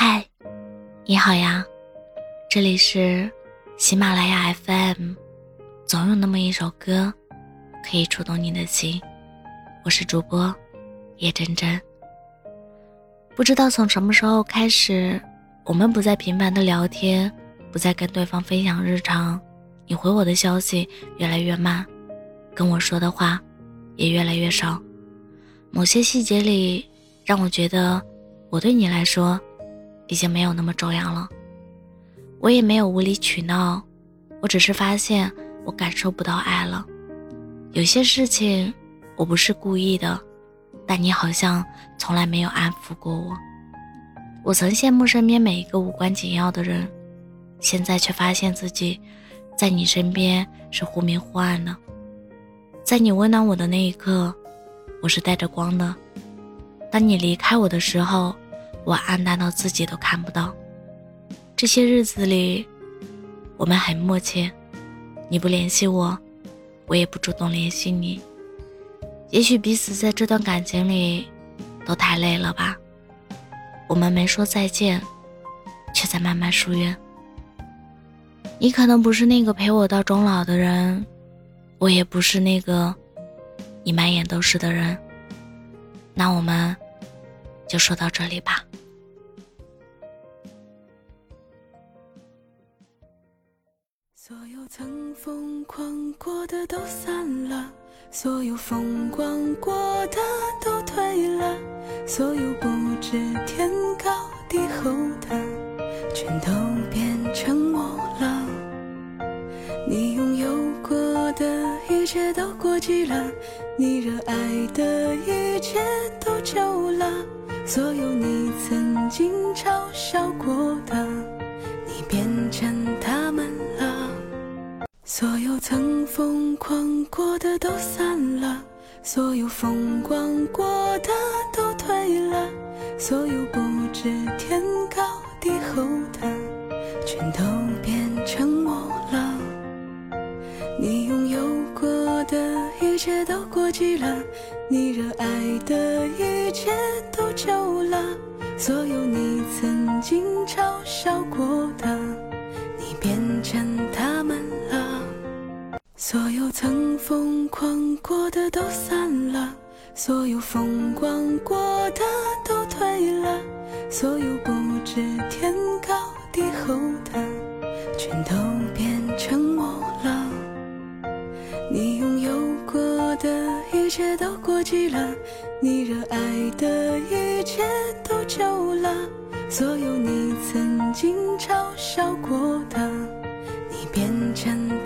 嗨，你好呀，这里是喜马拉雅 FM，总有那么一首歌可以触动你的心。我是主播叶真真。不知道从什么时候开始，我们不再频繁的聊天，不再跟对方分享日常，你回我的消息越来越慢，跟我说的话也越来越少。某些细节里，让我觉得我对你来说。已经没有那么重要了，我也没有无理取闹，我只是发现我感受不到爱了。有些事情我不是故意的，但你好像从来没有安抚过我。我曾羡慕身边每一个无关紧要的人，现在却发现自己在你身边是忽明忽暗的。在你温暖我的那一刻，我是带着光的；当你离开我的时候，我暗淡到自己都看不到。这些日子里，我们很默契，你不联系我，我也不主动联系你。也许彼此在这段感情里都太累了吧。我们没说再见，却在慢慢疏远。你可能不是那个陪我到终老的人，我也不是那个你满眼都是的人。那我们就说到这里吧。所有曾疯狂过的都散了，所有风光过的都退了，所有不知天高地厚的，全都变成默了。你拥有过的一切都过期了，你热爱的一切都旧了，所有你曾经嘲笑过的，你变成。所有曾疯狂过的都散了，所有风光过的都退了，所有不知天高地厚的，全都变成默了。你拥有过的一切都过期了，你热爱的一切都旧了，所有你曾经嘲笑过的，你变成。所有曾疯狂过的都散了，所有风光过的都退了，所有不知天高地厚的，全都变成默了。你拥有过的一切都过期了，你热爱的一切都旧了，所有你曾经嘲笑过的，你变成。